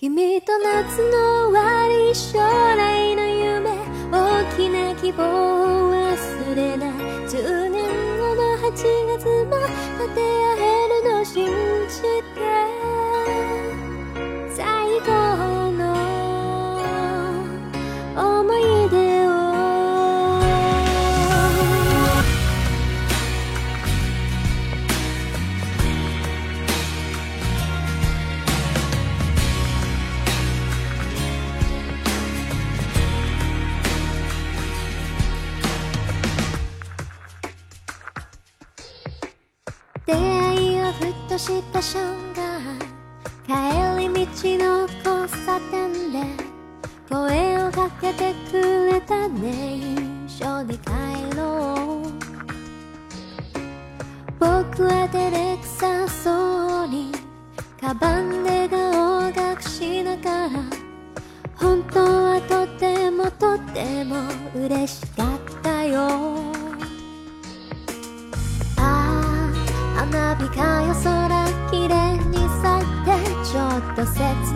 君と夏の終わり将来の夢大きな希望を忘れない。10年後の8月もいをふとした瞬間帰り道の交差点で声をかけてくれたね一緒に帰ろう。僕は照れくさそうにカバンで顔を隠しながら本当はとてもとても嬉しかったよ。ああ花火が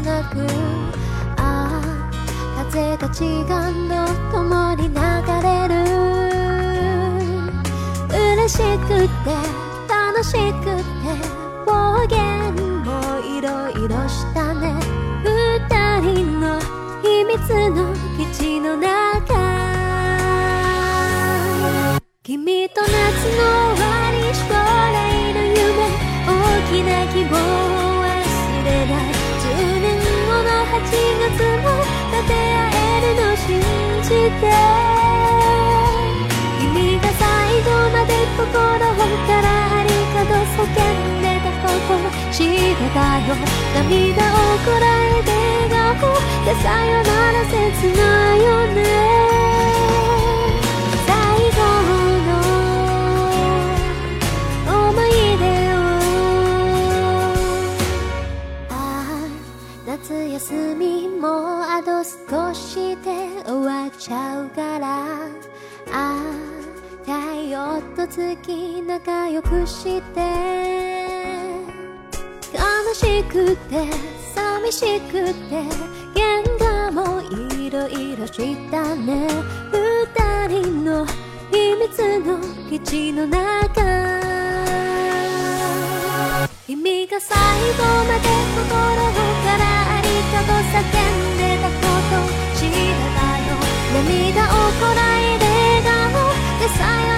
なくああ風が違うの共に流れる。嬉しくて楽しくて暴言もいろいろしたね。二人の秘密の基地の中。君と夏つも立て合えるの信じて。君が最後まで心からありかと叫んでたこと知ってたよ涙をこらえて笑顔でさよなら休みもあと少しで終わっちゃうから。ああ太陽と月仲良くして。悲しくて寂しくて。喧嘩もいろいろしたね。こらえて笑顔でさよ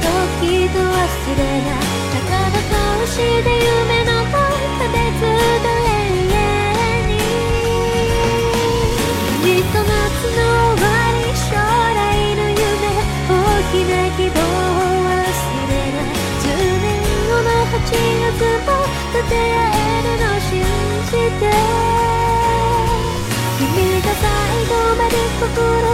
きっと忘れないだからどうして夢の中でずっと永遠に君と夏の終わり将来の夢大きな希望を忘れない10年後の8月も立て合えるの信じて君が最後まで心